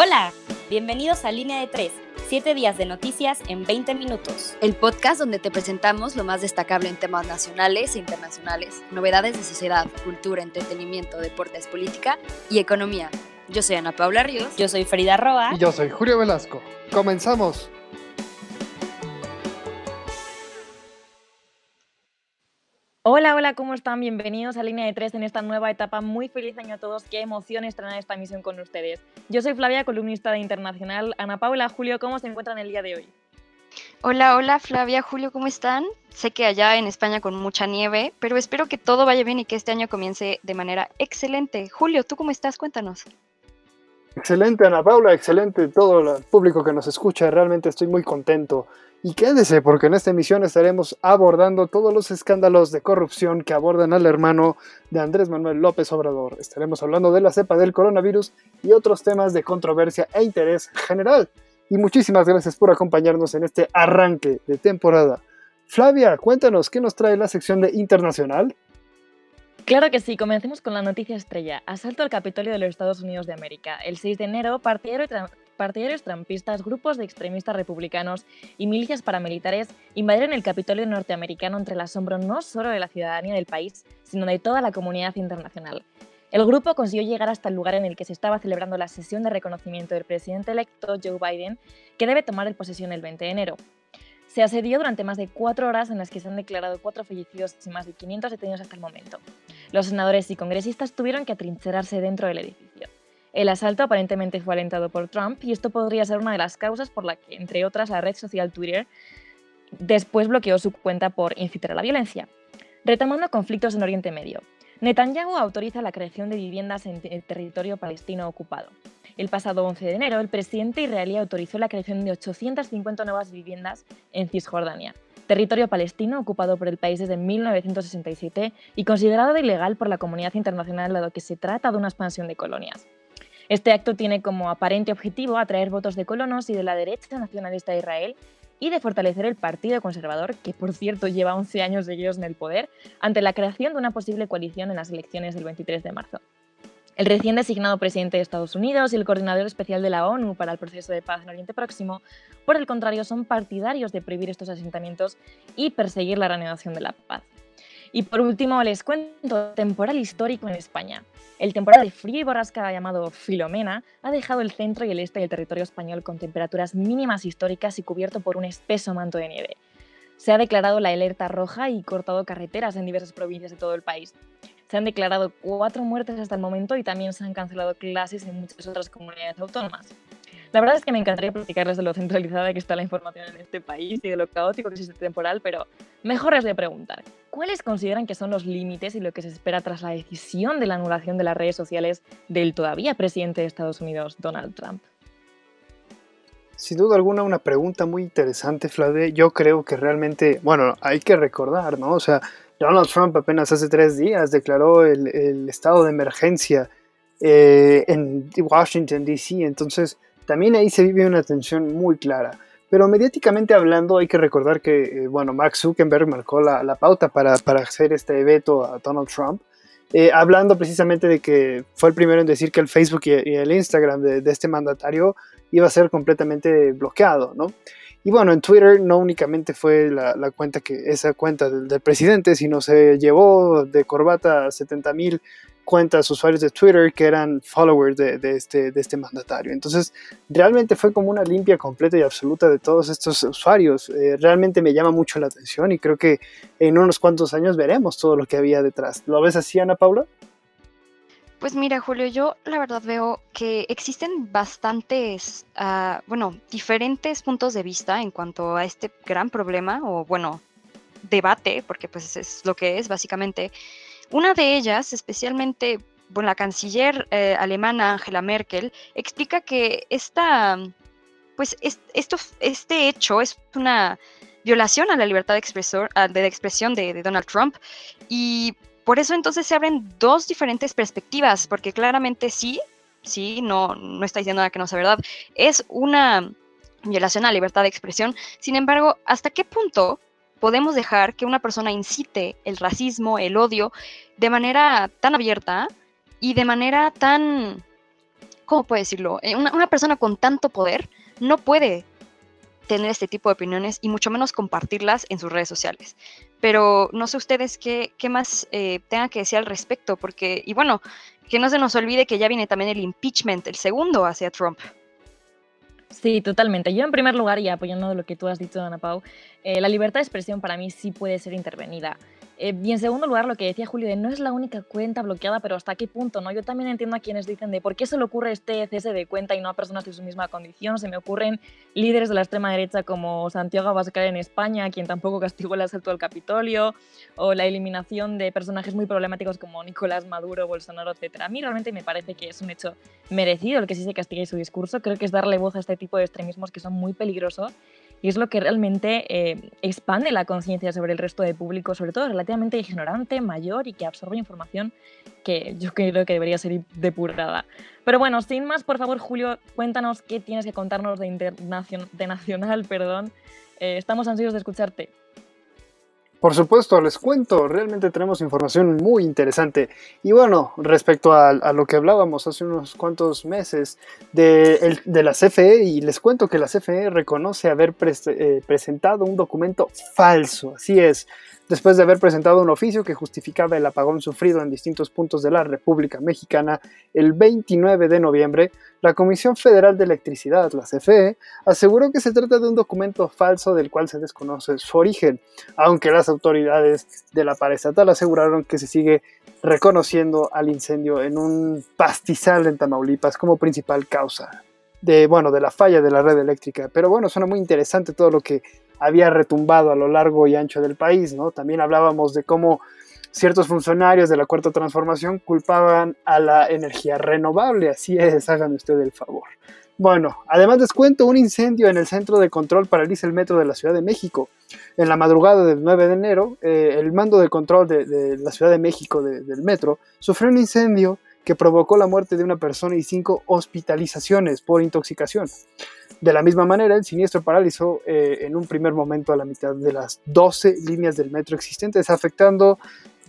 Hola, bienvenidos a Línea de 3, 7 días de noticias en 20 minutos. El podcast donde te presentamos lo más destacable en temas nacionales e internacionales, novedades de sociedad, cultura, entretenimiento, deportes, política y economía. Yo soy Ana Paula Ríos. Yo soy Frida Roa. Y yo soy Julio Velasco. Comenzamos. Hola, hola, ¿cómo están? Bienvenidos a Línea de Tres en esta nueva etapa. Muy feliz año a todos. Qué emoción estrenar esta misión con ustedes. Yo soy Flavia, columnista de Internacional. Ana Paula, Julio, ¿cómo se encuentran el día de hoy? Hola, hola Flavia, Julio, ¿cómo están? Sé que allá en España con mucha nieve, pero espero que todo vaya bien y que este año comience de manera excelente. Julio, ¿tú cómo estás? Cuéntanos. Excelente, Ana Paula, excelente todo el público que nos escucha. Realmente estoy muy contento. Y quédese, porque en esta emisión estaremos abordando todos los escándalos de corrupción que abordan al hermano de Andrés Manuel López Obrador. Estaremos hablando de la cepa del coronavirus y otros temas de controversia e interés general. Y muchísimas gracias por acompañarnos en este arranque de temporada. Flavia, cuéntanos, ¿qué nos trae la sección de Internacional? Claro que sí, comencemos con la noticia estrella. Asalto al Capitolio de los Estados Unidos de América. El 6 de enero, partidarios trampistas, grupos de extremistas republicanos y milicias paramilitares invadieron el Capitolio norteamericano entre el asombro no solo de la ciudadanía del país, sino de toda la comunidad internacional. El grupo consiguió llegar hasta el lugar en el que se estaba celebrando la sesión de reconocimiento del presidente electo Joe Biden, que debe tomar el posesión el 20 de enero. Se asedió durante más de cuatro horas en las que se han declarado cuatro fallecidos y más de 500 detenidos hasta el momento. Los senadores y congresistas tuvieron que atrincherarse dentro del edificio. El asalto aparentemente fue alentado por Trump y esto podría ser una de las causas por la que, entre otras, la red social Twitter después bloqueó su cuenta por incitar a la violencia. Retomando conflictos en Oriente Medio, Netanyahu autoriza la creación de viviendas en el territorio palestino ocupado. El pasado 11 de enero, el presidente israelí autorizó la creación de 850 nuevas viviendas en Cisjordania, territorio palestino ocupado por el país desde 1967 y considerado ilegal por la comunidad internacional dado que se trata de una expansión de colonias. Este acto tiene como aparente objetivo atraer votos de colonos y de la derecha nacionalista de Israel y de fortalecer el Partido Conservador, que por cierto lleva 11 años seguidos en el poder, ante la creación de una posible coalición en las elecciones del 23 de marzo. El recién designado presidente de Estados Unidos y el coordinador especial de la ONU para el proceso de paz en Oriente Próximo, por el contrario, son partidarios de prohibir estos asentamientos y perseguir la reanudación de la paz. Y por último, les cuento temporal histórico en España. El temporal de frío y borrasca llamado Filomena ha dejado el centro y el este del territorio español con temperaturas mínimas históricas y cubierto por un espeso manto de nieve. Se ha declarado la alerta roja y cortado carreteras en diversas provincias de todo el país. Se han declarado cuatro muertes hasta el momento y también se han cancelado clases en muchas otras comunidades autónomas. La verdad es que me encantaría platicarles de lo centralizada que está la información en este país y de lo caótico que es este temporal, pero mejor es de preguntar, ¿cuáles consideran que son los límites y lo que se espera tras la decisión de la anulación de las redes sociales del todavía presidente de Estados Unidos, Donald Trump? Sin duda alguna, una pregunta muy interesante, Flade. Yo creo que realmente, bueno, hay que recordar, ¿no? O sea, Donald Trump apenas hace tres días declaró el, estado de emergencia eh, en Washington, D.C. Entonces, también ahí se vive una tensión muy clara. Pero mediáticamente hablando, hay que recordar que, eh, bueno, Mark Zuckerberg marcó la, pauta para, hacer este veto a Donald Trump, eh, hablando precisamente de que fue el primero en decir que el Facebook y, el Instagram de, este mandatario iba a ser completamente bloqueado, ¿no? Y bueno, en Twitter no únicamente fue la, cuenta que esa cuenta del, del, presidente, sino se llevó de corbata a 70 mil cuentas, usuarios de Twitter que eran followers de, este, de este mandatario. Entonces, realmente fue como una limpia completa y absoluta de todos estos usuarios. Eh, realmente me llama mucho la atención y creo que en unos cuantos años veremos todo lo que había detrás. ¿Lo ves así, Ana Paula? Pues mira, Julio, yo la verdad veo que existen bastantes, ah, bueno, diferentes puntos de vista en cuanto a este gran problema, o bueno, debate, porque pues es lo que es básicamente, una de ellas, especialmente la canciller eh, alemana Angela Merkel, explica que esta, pues esto, este hecho es una violación a la libertad de, de expresión de, de Donald Trump y por eso entonces se abren dos diferentes perspectivas, porque claramente sí, sí, no, no está diciendo nada que no sea verdad, es una violación a la libertad de expresión. Sin embargo, ¿hasta qué punto podemos dejar que una persona incite el racismo, el odio, de manera tan abierta y de manera tan ¿cómo puedo decirlo? Eh, una, persona con tanto poder no puede tener este tipo de opiniones y mucho menos compartirlas en sus redes sociales. Pero no sé ustedes qué, qué más eh, tengan que decir al respecto, porque, y bueno, que no se nos olvide que ya viene también el impeachment, el segundo hacia Trump. Sí, totalmente. Yo en primer lugar, y apoyando lo que tú has dicho, Ana Pau, eh, la libertad de expresión para mí sí puede ser intervenida. Eh, y en segundo lugar, lo que decía Julio, de no es la única cuenta bloqueada, pero hasta qué punto, ¿no? Yo también entiendo a quienes dicen de por qué se le ocurre este cese de cuenta y no a personas de su misma condición. Se me ocurren líderes de la extrema derecha como Santiago Abascal en España, quien tampoco castigó el asalto al Capitolio, o la eliminación de personajes muy problemáticos como Nicolás Maduro, Bolsonaro, etc. A mí realmente me parece que es un hecho merecido el que sí se castigue su discurso. Creo que es darle voz a este tipo de extremismos que son muy peligrosos y es lo que realmente eh, expande la conciencia sobre el resto del público, sobre todo relativamente ignorante, mayor y que absorbe información que yo creo que debería ser depurada. Pero bueno, sin más, por favor, Julio, cuéntanos qué tienes que contarnos de, de Nacional. Perdón. Eh, estamos ansiosos de escucharte. Por supuesto, les cuento, realmente tenemos información muy interesante. Y bueno, respecto a, lo que hablábamos hace unos cuantos meses de, la CFE, y les cuento que la CFE reconoce haber eh, presentado un documento falso, así es, después de haber presentado un oficio que justificaba el apagón sufrido en distintos puntos de la República Mexicana el 29 de noviembre, la Comisión Federal de Electricidad, la CFE, aseguró que se trata de un documento falso del cual se desconoce su origen, aunque las autoridades de la paraestatal aseguraron que se sigue reconociendo al incendio en un pastizal en Tamaulipas como principal causa de, bueno, de la falla de la red eléctrica. Pero bueno, suena muy interesante todo lo que había retumbado a lo largo y ancho del país, ¿no? También hablábamos de cómo ciertos funcionarios de la cuarta transformación culpaban a la energía renovable, así es, háganme usted el favor. Bueno, además les cuento, un incendio en el centro de control paraliza el metro de la Ciudad de México. En la madrugada del 9 de enero, eh, el mando de control de, la Ciudad de México del metro sufrió un incendio que provocó la muerte de una persona y cinco hospitalizaciones por intoxicación. De la misma manera, el siniestro paralizó eh, en un primer momento a la mitad de las 12 líneas del metro existentes, afectando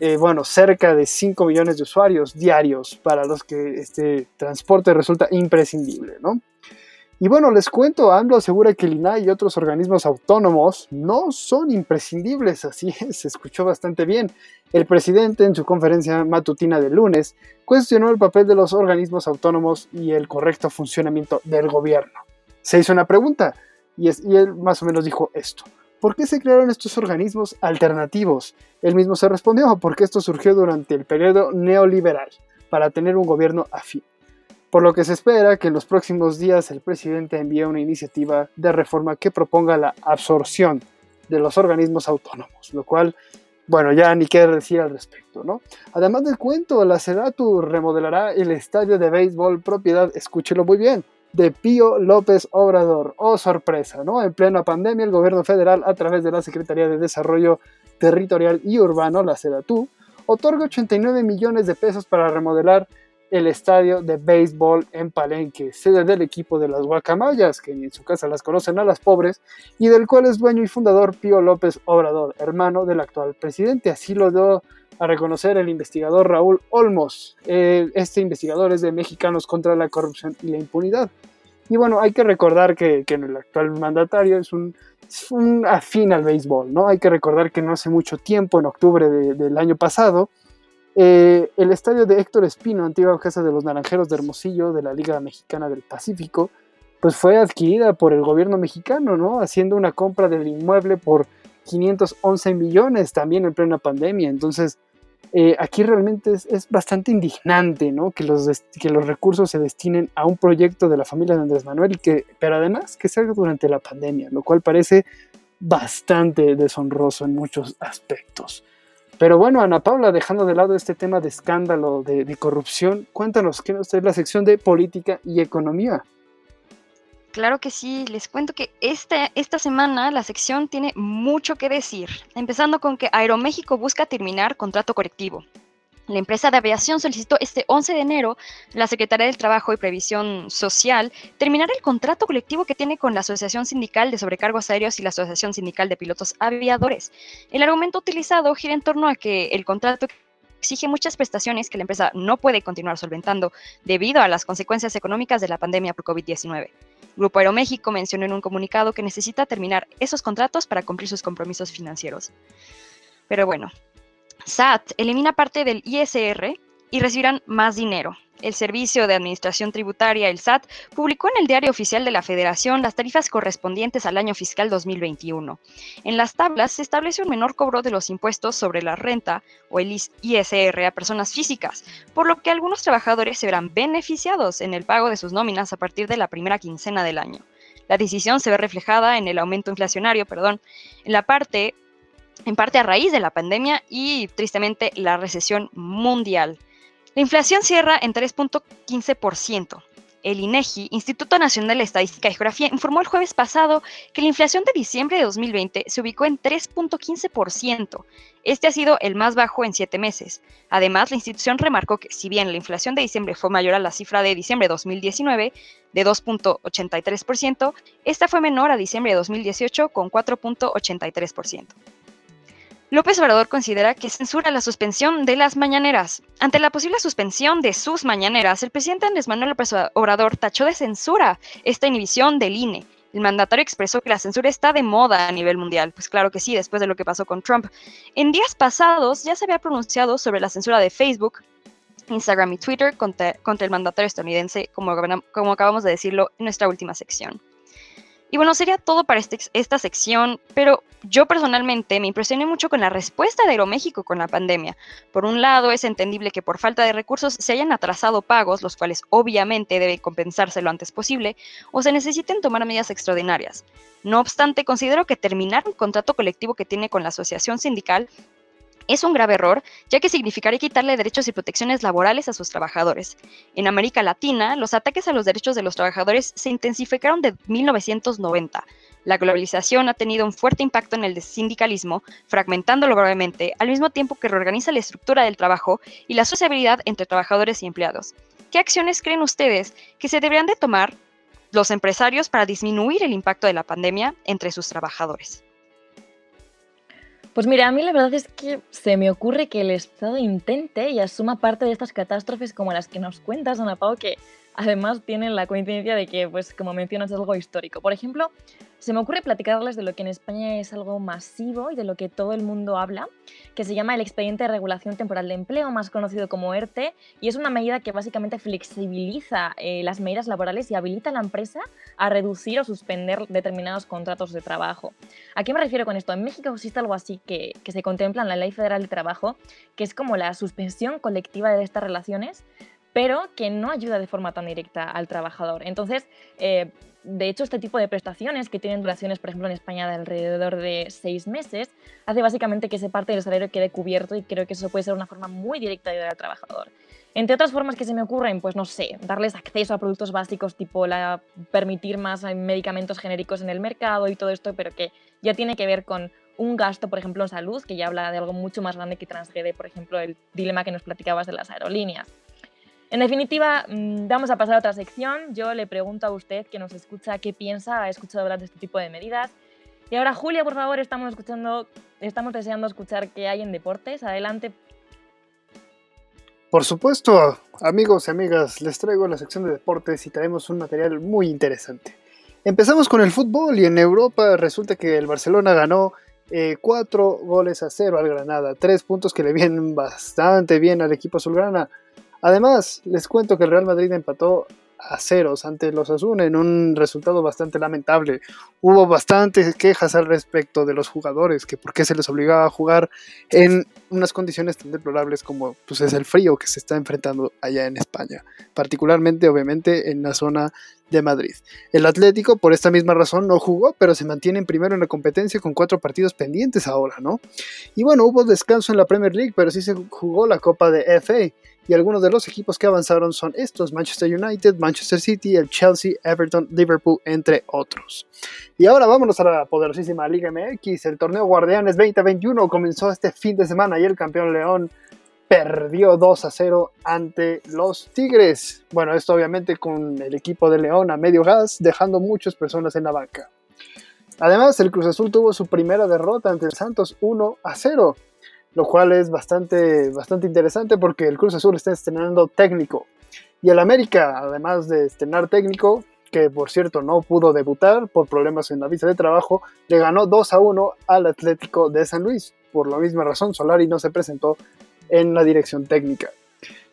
eh, bueno, cerca de 5 millones de usuarios diarios para los que este transporte resulta imprescindible. ¿no? Y bueno, les cuento, AMLO asegura que el INAI y otros organismos autónomos no son imprescindibles, así es, se escuchó bastante bien. El presidente en su conferencia matutina de lunes cuestionó el papel de los organismos autónomos y el correcto funcionamiento del gobierno. Se hizo una pregunta y, y él más o menos dijo esto. ¿Por qué se crearon estos organismos alternativos? Él mismo se respondió, porque esto surgió durante el periodo neoliberal, para tener un gobierno afín por lo que se espera que en los próximos días el presidente envíe una iniciativa de reforma que proponga la absorción de los organismos autónomos, lo cual, bueno, ya ni qué decir al respecto, ¿no? Además del cuento, la Sedatu remodelará el estadio de béisbol propiedad, escúchelo muy bien, de Pío López Obrador. Oh, sorpresa, ¿no? En plena pandemia, el gobierno federal, a través de la Secretaría de Desarrollo Territorial y Urbano, la Sedatu, otorga 89 millones de pesos para remodelar el estadio de béisbol en Palenque, sede del equipo de las Guacamayas, que en su casa las conocen a las pobres, y del cual es dueño y fundador Pío López Obrador, hermano del actual presidente. Así lo dio a reconocer el investigador Raúl Olmos. este investigador es de Mexicanos contra la Corrupción y la Impunidad. Y bueno, hay que recordar que, el actual mandatario es un, afín al béisbol, ¿no? Hay que recordar que no hace mucho tiempo, en octubre del año pasado, eh, el estadio de Héctor Espino, antigua casa de los Naranjeros de Hermosillo de la Liga Mexicana del Pacífico, pues fue adquirida por el gobierno mexicano, ¿no? Haciendo una compra del inmueble por 511 millones también en plena pandemia. Entonces, eh, aquí realmente es, bastante indignante, ¿no? Que los, que los recursos se destinen a un proyecto de la familia de Andrés Manuel, y que, pero además que salga durante la pandemia, lo cual parece bastante deshonroso en muchos aspectos. Pero bueno, Ana Paula, dejando de lado este tema de escándalo, de, corrupción, cuéntanos, ¿qué nos trae la sección de política y economía? Claro que sí, les cuento que esta, esta semana la sección tiene mucho que decir, empezando con que Aeroméxico busca terminar contrato colectivo. La empresa de aviación solicitó este 11 de enero la Secretaría del Trabajo y Previsión Social terminar el contrato colectivo que tiene con la Asociación Sindical de Sobrecargos Aéreos y la Asociación Sindical de Pilotos Aviadores. El argumento utilizado gira en torno a que el contrato exige muchas prestaciones que la empresa no puede continuar solventando debido a las consecuencias económicas de la pandemia por COVID-19. Grupo Aeroméxico mencionó en un comunicado que necesita terminar esos contratos para cumplir sus compromisos financieros. Pero bueno, SAT elimina parte del ISR y recibirán más dinero. El Servicio de Administración Tributaria, el SAT, publicó en el Diario Oficial de la Federación las tarifas correspondientes al año fiscal 2021. En las tablas se establece un menor cobro de los impuestos sobre la renta o el ISR a personas físicas, por lo que algunos trabajadores se verán beneficiados en el pago de sus nóminas a partir de la primera quincena del año. La decisión se ve reflejada en el aumento inflacionario, perdón, en la parte en parte a raíz de la pandemia y tristemente la recesión mundial. La inflación cierra en 3.15%. El INEGI, Instituto Nacional de Estadística y Geografía, informó el jueves pasado que la inflación de diciembre de 2020 se ubicó en 3.15%. Este ha sido el más bajo en siete meses. Además, la institución remarcó que si bien la inflación de diciembre fue mayor a la cifra de diciembre de 2019, de 2.83%, esta fue menor a diciembre de 2018 con 4.83%. López Obrador considera que censura la suspensión de las mañaneras. Ante la posible suspensión de sus mañaneras, el presidente Andrés Manuel López Obrador tachó de censura esta inhibición del INE. El mandatario expresó que la censura está de moda a nivel mundial. Pues claro que sí, después de lo que pasó con Trump. En días pasados ya se había pronunciado sobre la censura de Facebook, Instagram y Twitter contra, el mandatario estadounidense, como, acabamos de decirlo en nuestra última sección. Y bueno, sería todo para este, esta sección, pero yo personalmente me impresioné mucho con la respuesta de Aeroméxico con la pandemia. Por un lado, es entendible que por falta de recursos se hayan atrasado pagos, los cuales obviamente debe compensarse lo antes posible, o se necesiten tomar medidas extraordinarias. No obstante, considero que terminar un contrato colectivo que tiene con la asociación sindical es un grave error, ya que significaría quitarle derechos y protecciones laborales a sus trabajadores. En América Latina, los ataques a los derechos de los trabajadores se intensificaron de 1990. La globalización ha tenido un fuerte impacto en el sindicalismo, fragmentándolo gravemente, al mismo tiempo que reorganiza la estructura del trabajo y la sociabilidad entre trabajadores y empleados. ¿Qué acciones creen ustedes que se deberían de tomar los empresarios para disminuir el impacto de la pandemia entre sus trabajadores? Pues mira, a mí la verdad es que se me ocurre que el Estado intente y asuma parte de estas catástrofes como las que nos cuentas, Ana Pau, que además tienen la coincidencia de que, pues como mencionas, es algo histórico. Por ejemplo, se me ocurre platicarles de lo que en España es algo masivo y de lo que todo el mundo habla, que se llama el Expediente de Regulación Temporal de Empleo, más conocido como ERTE, y es una medida que básicamente flexibiliza eh, las medidas laborales y habilita a la empresa a reducir o suspender determinados contratos de trabajo. ¿A qué me refiero con esto? En México existe algo así que, que se contempla en la Ley Federal de Trabajo, que es como la suspensión colectiva de estas relaciones, pero que no ayuda de forma tan directa al trabajador. Entonces, eh, de hecho, este tipo de prestaciones que tienen duraciones, por ejemplo, en España de alrededor de seis meses, hace básicamente que esa parte del salario quede cubierto y creo que eso puede ser una forma muy directa de ayudar al trabajador. Entre otras formas que se me ocurren, pues no sé, darles acceso a productos básicos tipo la, permitir más medicamentos genéricos en el mercado y todo esto, pero que ya tiene que ver con un gasto, por ejemplo, en salud, que ya habla de algo mucho más grande que transgrede, por ejemplo, el dilema que nos platicabas de las aerolíneas. En definitiva, mm, vamos a pasar a otra sección. Yo le pregunto a usted que nos escucha qué piensa, ha escuchado hablar de este tipo de medidas. Y ahora, Julia, por favor, estamos escuchando, estamos deseando escuchar qué hay en deportes. Adelante. Por supuesto, amigos y amigas, les traigo la sección de deportes y traemos un material muy interesante. Empezamos con el fútbol y en Europa resulta que el Barcelona ganó eh, cuatro goles a cero al Granada, tres puntos que le vienen bastante bien al equipo azulgrana. Además, les cuento que el Real Madrid empató a ceros ante los Asuna en un resultado bastante lamentable. Hubo bastantes quejas al respecto de los jugadores, que por qué se les obligaba a jugar en unas condiciones tan deplorables como pues, es el frío que se está enfrentando allá en España, particularmente obviamente en la zona de Madrid. El Atlético por esta misma razón no jugó, pero se mantiene primero en la competencia con cuatro partidos pendientes ahora, ¿no? Y bueno, hubo descanso en la Premier League, pero sí se jugó la Copa de FA y algunos de los equipos que avanzaron son estos, Manchester United, Manchester City, el Chelsea, Everton, Liverpool, entre otros. Y ahora vámonos a la poderosísima Liga MX, el torneo Guardianes 2021 comenzó este fin de semana y el campeón León perdió 2 a 0 ante los Tigres. Bueno, esto obviamente con el equipo de León a medio gas, dejando muchas personas en la banca. Además, el Cruz Azul tuvo su primera derrota ante el Santos 1 a 0. lo cual es bastante, bastante interesante porque el Cruz Azul está estrenando técnico. Y el América, además de estrenar técnico, que por cierto no pudo debutar por problemas en la visa de trabajo, le ganó 2 a 1 al Atlético de San Luis. Por la misma razón, Solari no se presentó en la dirección técnica.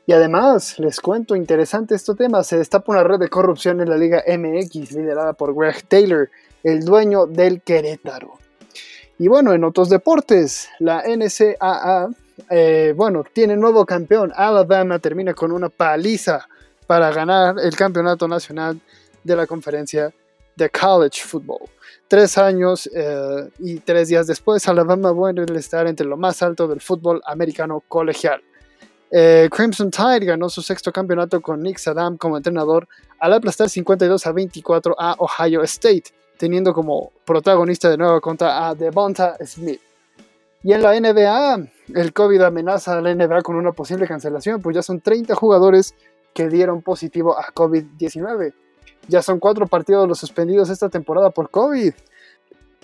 Y además, les cuento interesante este tema, se destapa una red de corrupción en la Liga MX liderada por Greg Taylor, el dueño del Querétaro. Y bueno, en otros deportes, la NCAA, eh, bueno, tiene nuevo campeón. Alabama termina con una paliza para ganar el campeonato nacional de la conferencia de college football. Tres años eh, y tres días después, Alabama vuelve a estar entre lo más alto del fútbol americano colegial. Eh, Crimson Tide ganó su sexto campeonato con Nick Saddam como entrenador al aplastar 52 a 24 a Ohio State, teniendo como protagonista de nuevo contra a Devonta Smith. Y en la NBA, el COVID amenaza a la NBA con una posible cancelación, pues ya son 30 jugadores que dieron positivo a COVID-19. Ya son cuatro partidos los suspendidos esta temporada por COVID.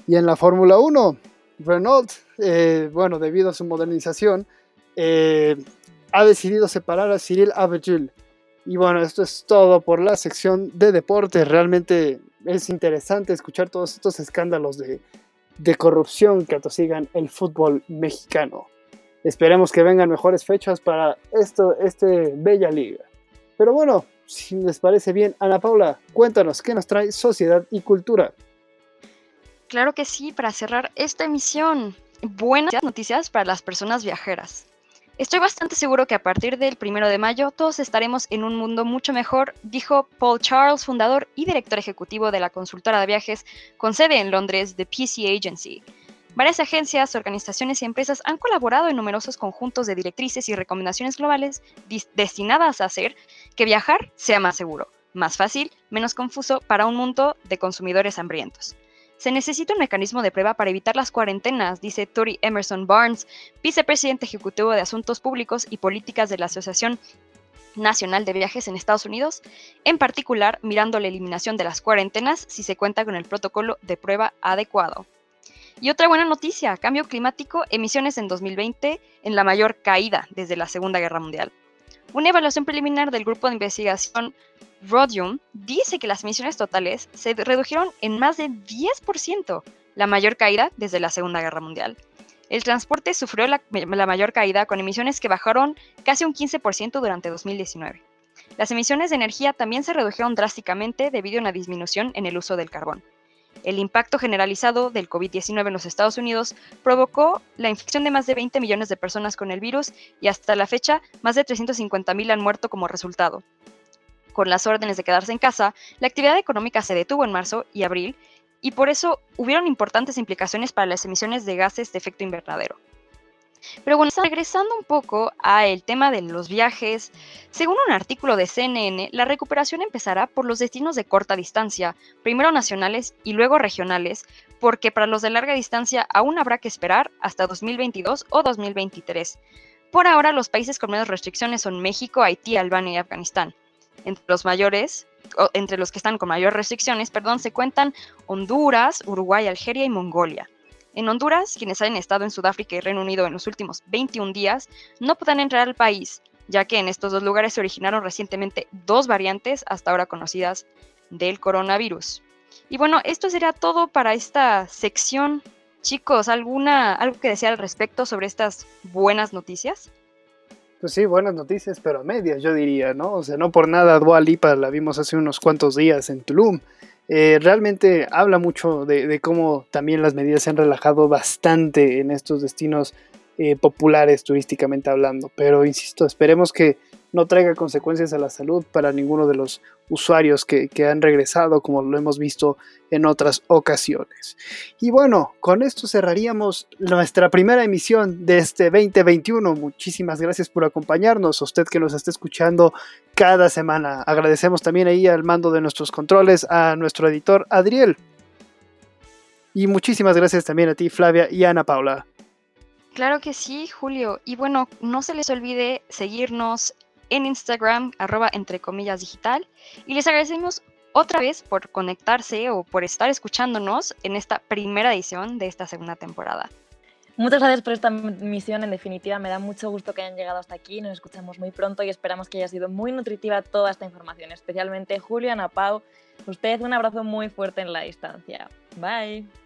Y en la Fórmula 1, Renault, eh, bueno, debido a su modernización, eh, ha decidido separar a Cyril Abedul. Y bueno, esto es todo por la sección de deportes. Realmente es interesante escuchar todos estos escándalos de, de corrupción que atosigan el fútbol mexicano. Esperemos que vengan mejores fechas para esto, este bella liga. Pero bueno, si les parece bien, Ana Paula, cuéntanos qué nos trae sociedad y cultura. Claro que sí, para cerrar esta emisión, buenas noticias para las personas viajeras. Estoy bastante seguro que a partir del primero de mayo todos estaremos en un mundo mucho mejor, dijo Paul Charles, fundador y director ejecutivo de la consultora de viajes con sede en Londres, The PC Agency. Varias agencias, organizaciones y empresas han colaborado en numerosos conjuntos de directrices y recomendaciones globales destinadas a hacer que viajar sea más seguro, más fácil, menos confuso para un mundo de consumidores hambrientos. Se necesita un mecanismo de prueba para evitar las cuarentenas, dice Tori Emerson Barnes, vicepresidente ejecutivo de Asuntos Públicos y Políticas de la Asociación Nacional de Viajes en Estados Unidos, en particular mirando la eliminación de las cuarentenas si se cuenta con el protocolo de prueba adecuado. Y otra buena noticia, cambio climático, emisiones en 2020 en la mayor caída desde la Segunda Guerra Mundial. Una evaluación preliminar del grupo de investigación Rodium dice que las emisiones totales se redujeron en más de 10%, la mayor caída desde la Segunda Guerra Mundial. El transporte sufrió la, la mayor caída con emisiones que bajaron casi un 15% durante 2019. Las emisiones de energía también se redujeron drásticamente debido a una disminución en el uso del carbón. El impacto generalizado del COVID-19 en los Estados Unidos provocó la infección de más de 20 millones de personas con el virus y hasta la fecha más de 350.000 han muerto como resultado. Con las órdenes de quedarse en casa, la actividad económica se detuvo en marzo y abril y por eso hubieron importantes implicaciones para las emisiones de gases de efecto invernadero. Pero bueno, regresando un poco al tema de los viajes, según un artículo de CNN, la recuperación empezará por los destinos de corta distancia, primero nacionales y luego regionales, porque para los de larga distancia aún habrá que esperar hasta 2022 o 2023. Por ahora, los países con menos restricciones son México, Haití, Albania y Afganistán. Entre los mayores, entre los que están con mayor restricciones, perdón, se cuentan Honduras, Uruguay, Algeria y Mongolia. En Honduras, quienes hayan estado en Sudáfrica y Reino Unido en los últimos 21 días no podrán entrar al país, ya que en estos dos lugares se originaron recientemente dos variantes hasta ahora conocidas del coronavirus. Y bueno, esto será todo para esta sección. Chicos, ¿alguna, ¿algo que decir al respecto sobre estas buenas noticias? Pues sí, buenas noticias, pero a medias, yo diría, ¿no? O sea, no por nada Dua Lipa la vimos hace unos cuantos días en Tulum. Eh, realmente habla mucho de, cómo también las medidas se han relajado bastante en estos destinos eh, populares turísticamente hablando. Pero insisto, esperemos que no traiga consecuencias a la salud para ninguno de los usuarios que, han regresado, como lo hemos visto en otras ocasiones. Y bueno, con esto cerraríamos nuestra primera emisión de este 2021. Muchísimas gracias por acompañarnos, a usted que nos está escuchando cada semana. Agradecemos también ahí al mando de nuestros controles a nuestro editor Adriel. Y muchísimas gracias también a ti, Flavia y Ana Paula. Claro que sí, Julio. Y bueno, no se les olvide seguirnos en Instagram, arroba entre comillas digital. Y les agradecemos otra vez por conectarse o por estar escuchándonos en esta primera edición de esta segunda temporada. Muchas gracias por esta misión, en definitiva me da mucho gusto que hayan llegado hasta aquí, nos escuchamos muy pronto y esperamos que haya sido muy nutritiva toda esta información, especialmente Julio, Ana Pau, usted un abrazo muy fuerte en la distancia. Bye.